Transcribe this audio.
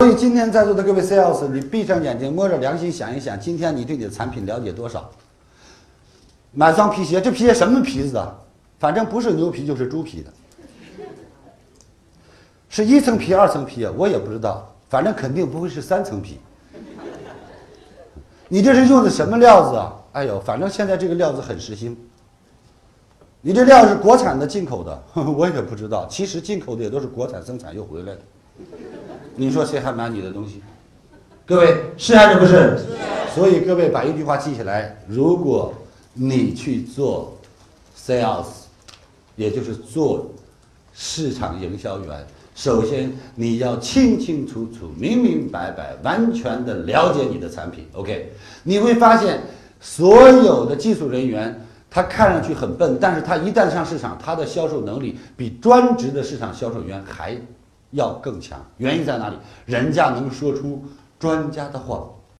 所以今天在座的各位 sales，你闭上眼睛，摸着良心想一想，今天你对你的产品了解多少？买双皮鞋，这皮鞋什么皮子的？反正不是牛皮就是猪皮的，是一层皮二层皮啊，我也不知道，反正肯定不会是三层皮。你这是用的什么料子啊？哎呦，反正现在这个料子很时兴。你这料是国产的、进口的，我也不知道。其实进口的也都是国产生产又回来的。你说谁还买你的东西？各位是还是不是？所以各位把一句话记下来：如果你去做 sales，也就是做市场营销员，首先你要清清楚楚、明明白白、完全的了解你的产品。OK，你会发现所有的技术人员。他看上去很笨，但是他一旦上市场，他的销售能力比专职的市场销售员还要更强。原因在哪里？人家能说出专家的话。